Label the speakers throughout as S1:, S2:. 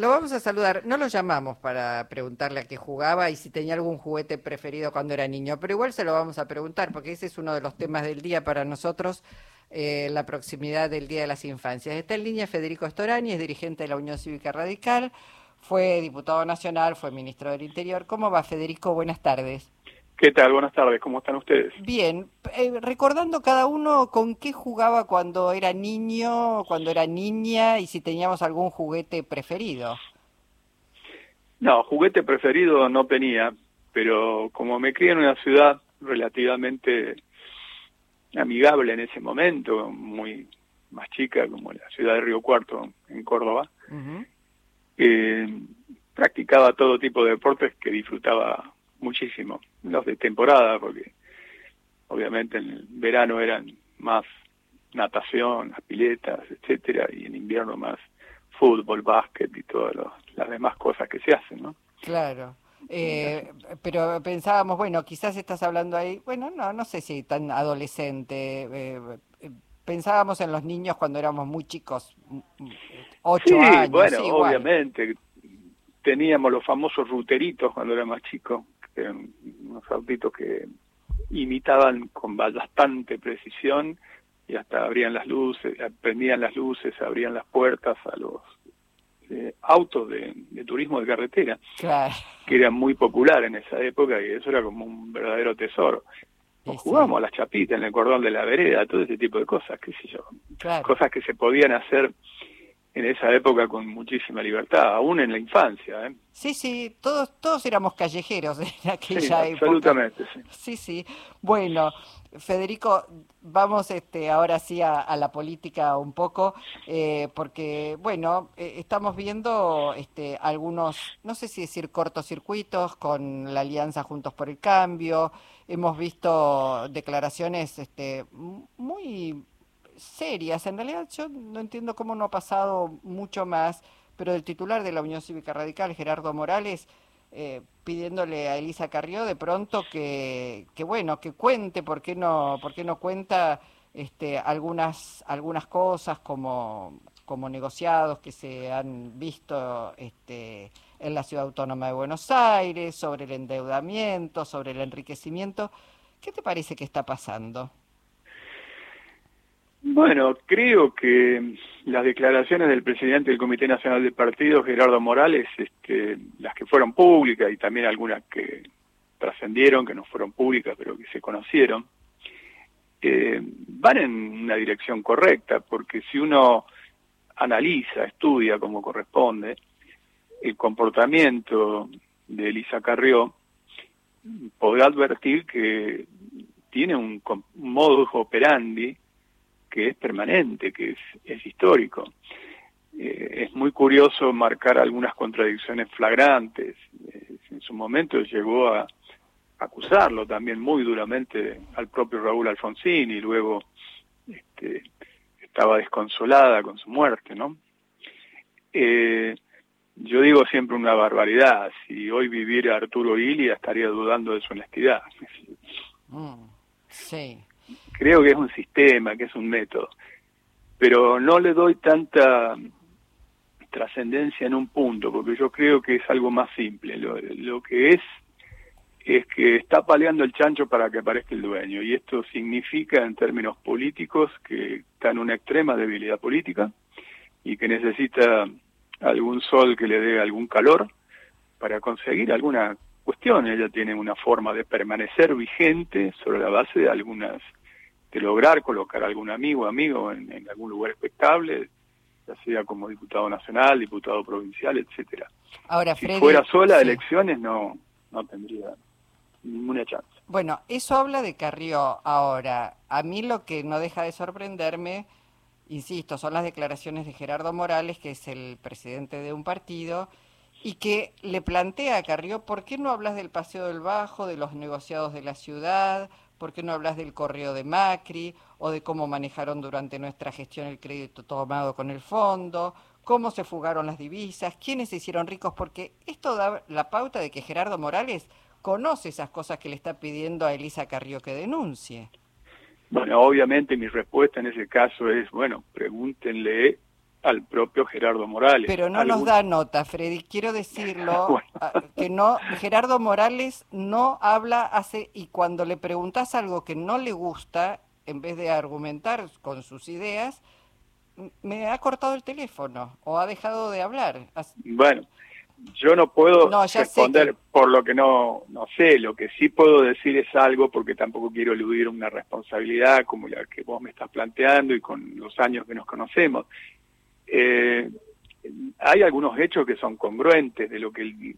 S1: Lo vamos a saludar. No lo llamamos para preguntarle a qué jugaba y si tenía algún juguete preferido cuando era niño, pero igual se lo vamos a preguntar porque ese es uno de los temas del día para nosotros, eh, la proximidad del Día de las Infancias. Está en línea Federico Storani, es dirigente de la Unión Cívica Radical, fue diputado nacional, fue ministro del Interior. ¿Cómo va Federico? Buenas tardes.
S2: ¿Qué tal? Buenas tardes, ¿cómo están ustedes?
S1: Bien, eh, recordando cada uno con qué jugaba cuando era niño, cuando era niña y si teníamos algún juguete preferido.
S2: No, juguete preferido no tenía, pero como me crié en una ciudad relativamente amigable en ese momento, muy más chica como la ciudad de Río Cuarto en Córdoba, eh, practicaba todo tipo de deportes que disfrutaba muchísimo, los de temporada, porque obviamente en el verano eran más natación, las piletas, etcétera, y en invierno más fútbol, básquet y todas las demás cosas que se hacen, ¿no?
S1: Claro. Eh, pero pensábamos, bueno, quizás estás hablando ahí, bueno, no, no sé si tan adolescente. Eh, pensábamos en los niños cuando éramos muy chicos, ocho
S2: sí,
S1: años.
S2: Bueno, obviamente. Teníamos los famosos ruteritos cuando era más chico, unos autitos que imitaban con bastante precisión y hasta abrían las luces, prendían las luces, abrían las puertas a los eh, autos de, turismo de carretera, que eran muy popular en esa época y eso era como un verdadero tesoro. jugábamos a las chapitas en el cordón de la vereda, todo ese tipo de cosas, qué sé yo, cosas que se podían hacer en esa época con muchísima libertad, aún en la infancia. ¿eh?
S1: Sí, sí, todos, todos éramos callejeros en aquella
S2: sí,
S1: época.
S2: Absolutamente, sí.
S1: Sí, sí. Bueno, Federico, vamos este, ahora sí a, la política un poco, eh, porque, bueno, eh, estamos viendo este, algunos, no sé si decir cortocircuitos con la alianza Juntos por el Cambio, hemos visto declaraciones este, muy serias. En realidad yo no entiendo cómo no ha pasado mucho más, pero el titular de la Unión Cívica Radical, Gerardo Morales, eh, pidiéndole a Elisa Carrió de pronto que, que bueno, que cuente, ¿por qué no, por qué no cuenta este, algunas, algunas cosas como, como negociados que se han visto este, en la Ciudad Autónoma de Buenos Aires, sobre el endeudamiento, sobre el enriquecimiento. ¿Qué te parece que está pasando?
S2: Bueno, creo que las declaraciones del presidente del Comité Nacional del Partido, Gerardo Morales, este, las que fueron públicas y también algunas que trascendieron, que no fueron públicas, pero que se conocieron, eh, van en una dirección correcta, porque si uno analiza, estudia como corresponde, el comportamiento de Elisa Carrió, podrá advertir que tiene un, un modus operandi que es permanente, que es, histórico. Eh, es muy curioso marcar algunas contradicciones flagrantes. En su momento llegó a acusarlo también muy duramente al propio Raúl Alfonsín y luego este, estaba desconsolada con su muerte, ¿no? Eh, yo digo siempre una barbaridad. Si hoy viviera Arturo Ilia estaría dudando de su honestidad.
S1: Mm, sí
S2: creo que es un sistema, que es un método, pero no le doy tanta trascendencia en un punto, porque yo creo que es algo más simple. Lo, que es es que está paleando el chancho para que aparezca el dueño, y esto significa en términos políticos que está en una extrema debilidad política y que necesita algún sol que le dé algún calor para conseguir alguna cuestión. Ella tiene una forma de permanecer vigente sobre la base de algunas de lograr colocar a algún amigo amigo en, algún lugar expectable, ya sea como diputado nacional, diputado provincial, etcétera.
S1: Ahora,
S2: si fuera sola elecciones no no tendría ninguna chance.
S1: Bueno, eso habla de Carrió. Ahora, a mí lo que no deja de sorprenderme, insisto, son las declaraciones de Gerardo Morales, que es el presidente de un partido, y que le plantea a Carrió, ¿por qué no hablas del Paseo del Bajo, de los negociados de la ciudad? ¿Por qué no hablas del correo de Macri o de cómo manejaron durante nuestra gestión el crédito tomado con el fondo? ¿Cómo se fugaron las divisas? ¿Quiénes se hicieron ricos? Porque esto da la pauta de que Gerardo Morales conoce esas cosas que le está pidiendo a Elisa Carrió que denuncie.
S2: Bueno, obviamente mi respuesta en ese caso es, bueno, pregúntenle al propio Gerardo Morales.
S1: Pero no nos da nota, Freddy. Quiero decirlo que no Gerardo Morales no habla hace y cuando le preguntas algo que no le gusta, en vez de argumentar con sus ideas, me ha cortado el teléfono o ha dejado de hablar.
S2: Bueno, yo no puedo responder por lo que no, no sé, lo que sí puedo decir es algo porque tampoco quiero eludir una responsabilidad como la que vos me estás planteando y con los años que nos conocemos. Eh, hay algunos hechos que son congruentes de lo que él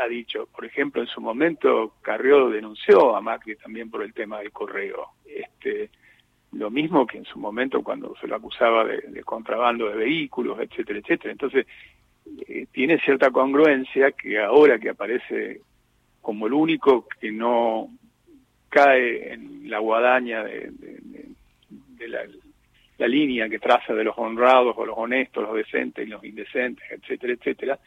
S2: ha dicho. Por ejemplo, en su momento Carrió denunció a Macri también por el tema del correo. Este, lo mismo que en su momento cuando se lo acusaba de, contrabando de vehículos, etcétera, etcétera. Entonces, eh, tiene cierta congruencia que ahora que aparece como el único que no cae en la guadaña de, la, la, línea que traza de los honrados o los honestos, los decentes y los indecentes, etcétera, etcétera,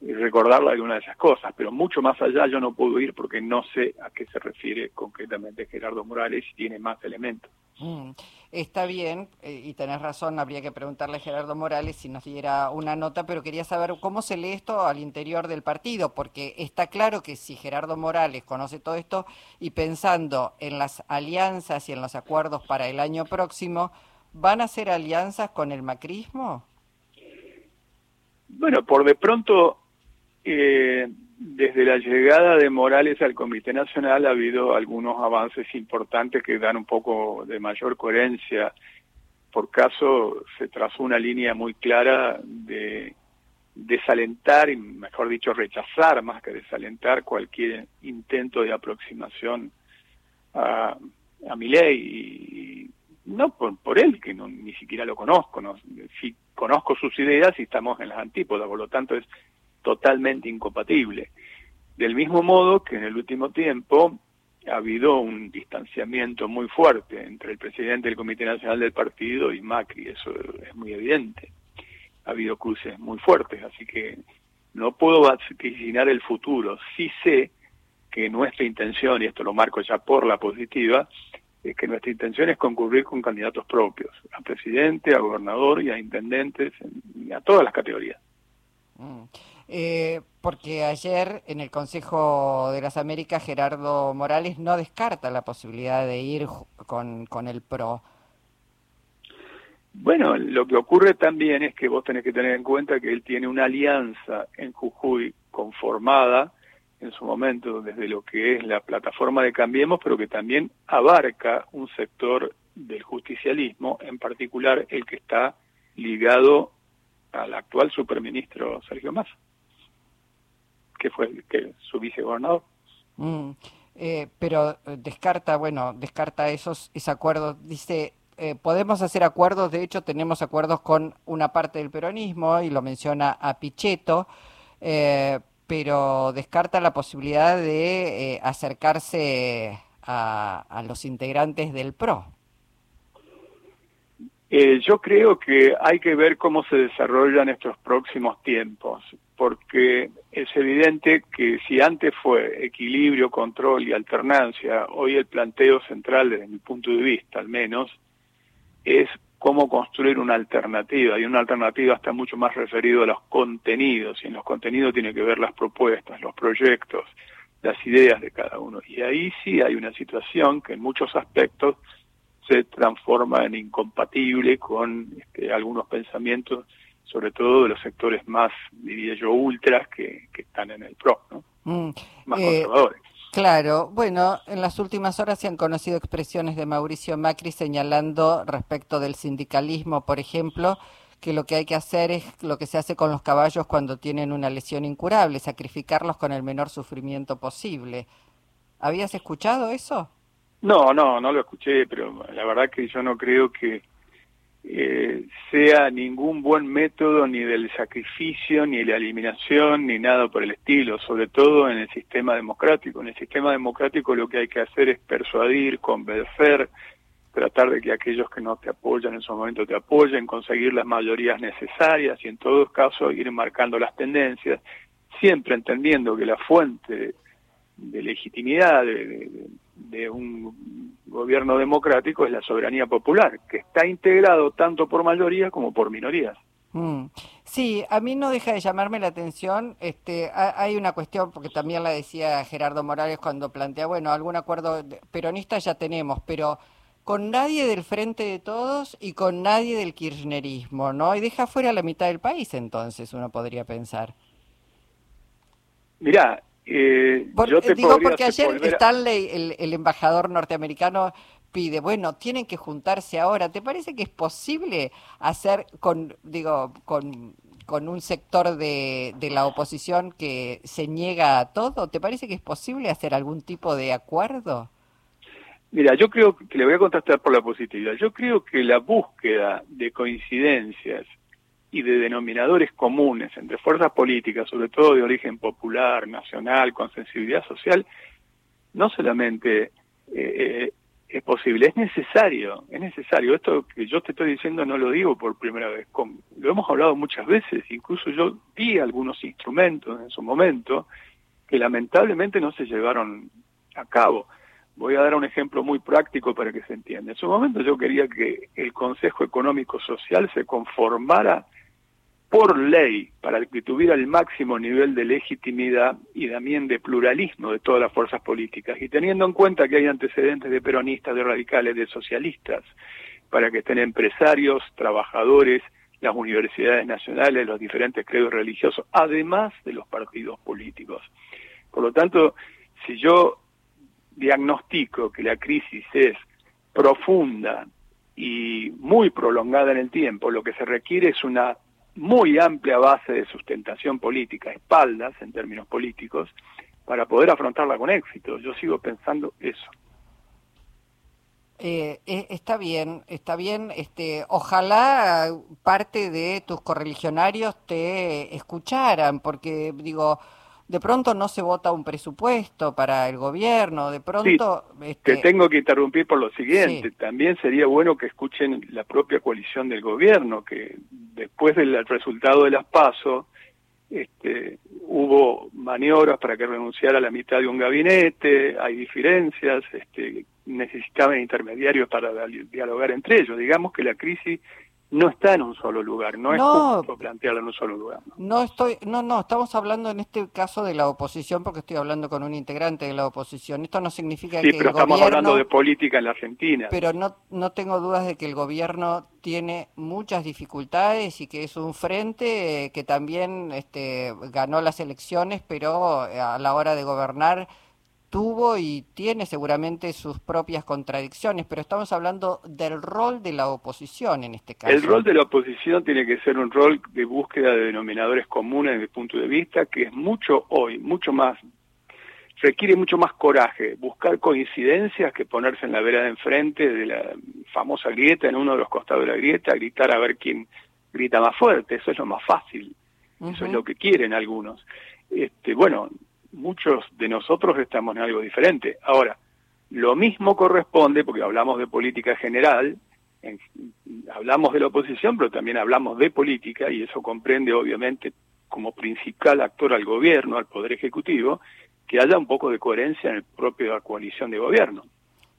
S2: y recordarle alguna de esas cosas, pero mucho más allá yo no puedo ir porque no sé a qué se refiere concretamente Gerardo Morales y tiene más elementos.
S1: Mm, está bien, eh, y tenés razón, habría que preguntarle a Gerardo Morales si nos diera una nota, pero quería saber cómo se lee esto al interior del partido, porque está claro que si Gerardo Morales conoce todo esto y pensando en las alianzas y en los acuerdos para el año próximo, ¿van a hacer alianzas con el macrismo?
S2: Bueno, por de pronto eh, desde la llegada de Morales al Comité Nacional ha habido algunos avances importantes que dan un poco de mayor coherencia. Por caso, se trazó una línea muy clara de desalentar, y mejor dicho, rechazar más que desalentar cualquier intento de aproximación a, a mi ley. Y, no por, por él, que no, ni siquiera lo conozco, no, si conozco sus ideas y estamos en las antípodas, por lo tanto es totalmente incompatible. Del mismo modo que en el último tiempo ha habido un distanciamiento muy fuerte entre el presidente del Comité Nacional del Partido y Macri, eso es muy evidente. Ha habido cruces muy fuertes, así que no puedo vaticinar el futuro. Sí sé que nuestra intención, y esto lo marco ya por la positiva, es que nuestra intención es concurrir con candidatos propios, a presidente, a gobernador y a intendentes, y a todas las categorías.
S1: Mm. Eh, porque ayer en el Consejo de las Américas Gerardo Morales no descarta la posibilidad de ir con, con el PRO.
S2: Bueno, lo que ocurre también es que vos tenés que tener en cuenta que él tiene una alianza en Jujuy conformada en su momento desde lo que es la plataforma de Cambiemos, pero que también abarca un sector del justicialismo, en particular el que está ligado al actual superministro Sergio Massa que fue que su vicegobernador.
S1: Mm, eh, pero eh, descarta, bueno, descarta esos, ese acuerdo. Dice, eh, podemos hacer acuerdos, de hecho tenemos acuerdos con una parte del peronismo y lo menciona a Pichetto, pero descarta la posibilidad de acercarse a, los integrantes del PRO.
S2: yo creo que hay que ver cómo se desarrollan estos próximos tiempos porque es evidente que si antes fue equilibrio, control y alternancia, hoy el planteo central, desde mi punto de vista al menos, es cómo construir una alternativa, y una alternativa está mucho más referido a los contenidos, y en los contenidos tiene que ver las propuestas, los proyectos, las ideas de cada uno. Y ahí sí hay una situación que en muchos aspectos se transforma en incompatible con este, algunos pensamientos sobre todo de los sectores más, diría yo, ultras que, están en el PRO, ¿no? Mm, más eh, conservadores.
S1: Claro, bueno, en las últimas horas se han conocido expresiones de Mauricio Macri señalando respecto del sindicalismo, por ejemplo, que lo que hay que hacer es lo que se hace con los caballos cuando tienen una lesión incurable, sacrificarlos con el menor sufrimiento posible. ¿Habías escuchado eso?
S2: No, no, no lo escuché, pero la verdad que yo no creo que eh, sea ningún buen método ni del sacrificio, ni la eliminación, ni nada por el estilo, sobre todo en el sistema democrático. En el sistema democrático lo que hay que hacer es persuadir, convencer, tratar de que aquellos que no te apoyan en su momento te apoyen, conseguir las mayorías necesarias y en todo caso ir marcando las tendencias, siempre entendiendo que la fuente de legitimidad, de un gobierno democrático es la soberanía popular, que está integrado tanto por mayorías como por minorías.
S1: Mm. Sí, a mí no deja de llamarme la atención. Este, hay una cuestión, porque también la decía Gerardo Morales cuando plantea, bueno, algún acuerdo peronista ya tenemos, pero con nadie del Frente de Todos y con nadie del kirchnerismo, ¿no? Y deja fuera la mitad del país, entonces, uno podría pensar.
S2: Mirá, eh, yo te
S1: digo porque ayer Stanley, el, el embajador norteamericano, pide, bueno, tienen que juntarse ahora. ¿Te parece que es posible hacer con, digo, con, con un sector de, de la oposición que se niega a todo? ¿Te parece que es posible hacer algún tipo de acuerdo?
S2: Mira, yo creo que le voy a contestar por la positividad. Yo creo que la búsqueda de coincidencias y de denominadores comunes entre fuerzas políticas, sobre todo de origen popular, nacional, con sensibilidad social, no solamente eh, eh es posible, es necesario, es necesario. Esto que yo te estoy diciendo no lo digo por primera vez, lo hemos hablado muchas veces, incluso yo di algunos instrumentos en su momento que lamentablemente no se llevaron a cabo. Voy a dar un ejemplo muy práctico para que se entienda. En su momento yo quería que el Consejo Económico Social se conformara por ley para que tuviera el máximo nivel de legitimidad y también de pluralismo de todas las fuerzas políticas. Y teniendo en cuenta que hay antecedentes de peronistas, de radicales, de socialistas, para que estén empresarios, trabajadores, las universidades nacionales, los diferentes credos religiosos, además de los partidos políticos. Por lo tanto, si yo diagnostico que la crisis es profunda y muy prolongada en el tiempo, lo que se requiere es una muy amplia base de sustentación política, espaldas en términos políticos, para poder afrontarla con éxito. Yo sigo pensando eso.
S1: Eh, eh, está bien, está bien. Este, ojalá parte de tus correligionarios te escucharan, porque digo, de pronto no se vota un presupuesto para el gobierno, de pronto...
S2: Te este, tengo que interrumpir por lo siguiente, también sería bueno que escuchen la propia coalición del gobierno, que después del resultado de las PASO, este, hubo maniobras para que renunciara la mitad de un gabinete, hay diferencias, este, necesitaban intermediarios para dialogar entre ellos. Digamos que la crisis no está en un solo lugar, no, es justo plantearlo en un solo lugar.
S1: ¿no? estoy, no, no, estamos hablando en este caso de la oposición porque estoy hablando con un integrante de la oposición. Esto no significa
S2: sí,
S1: que
S2: pero estamos hablando de política en la Argentina.
S1: Pero no, no tengo dudas de que el gobierno tiene muchas dificultades y que es un frente que también este, ganó las elecciones, pero a la hora de gobernar tuvo y tiene seguramente sus propias contradicciones, pero estamos hablando del rol de la oposición en este caso.
S2: El rol de la oposición tiene que ser un rol de búsqueda de denominadores comunes desde el punto de vista que es mucho hoy, mucho más, requiere mucho más coraje, buscar coincidencias que ponerse en la vereda de enfrente de la famosa grieta, en uno de los costados de la grieta, gritar a ver quién grita más fuerte, eso es lo más fácil, eso es lo que quieren algunos. Este, bueno, muchos de nosotros estamos en algo diferente. Ahora, lo mismo corresponde, porque hablamos de política general, hablamos de la oposición, pero también hablamos de política, y eso comprende obviamente como principal actor al gobierno, al Poder Ejecutivo, que haya un poco de coherencia en el propio coalición de gobierno.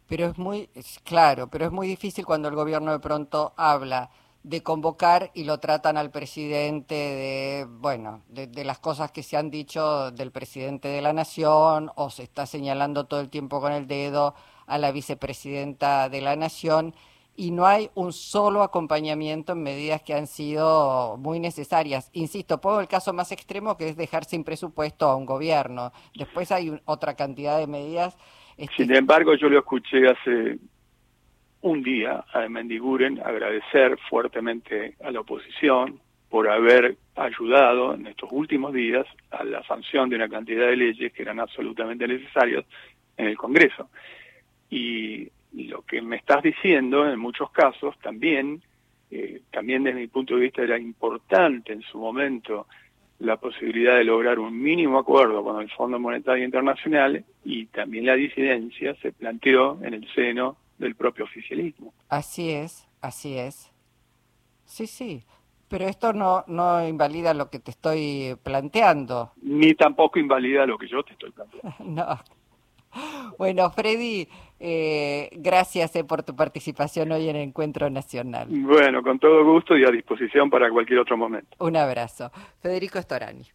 S1: Pero es muy, claro, pero es muy difícil cuando el gobierno de pronto habla de convocar y lo tratan al presidente de, bueno, de, las cosas que se han dicho del presidente de la nación o se está señalando todo el tiempo con el dedo a la vicepresidenta de la nación y no hay un solo acompañamiento en medidas que han sido muy necesarias. Insisto, pongo el caso más extremo que es dejar sin presupuesto a un gobierno. Después hay otra cantidad de medidas.
S2: Este sin embargo, yo lo escuché hace un día a Mendiguren agradecer fuertemente a la oposición por haber ayudado en estos últimos días a la sanción de una cantidad de leyes que eran absolutamente necesarias en el Congreso. Y, lo que me estás diciendo, en muchos casos, también, eh, también desde mi punto de vista era importante en su momento la posibilidad de lograr un mínimo acuerdo con el Fondo Monetario Internacional y también la disidencia se planteó en el seno del propio oficialismo.
S1: Así es, así es. Sí, sí. Pero esto no, no invalida lo que te estoy planteando.
S2: Ni tampoco invalida lo que yo te estoy planteando.
S1: no. Bueno, Freddy, eh, gracias eh, por tu participación hoy en el Encuentro Nacional.
S2: Bueno, con todo gusto y a disposición para cualquier otro momento.
S1: Un abrazo. Federico Storani.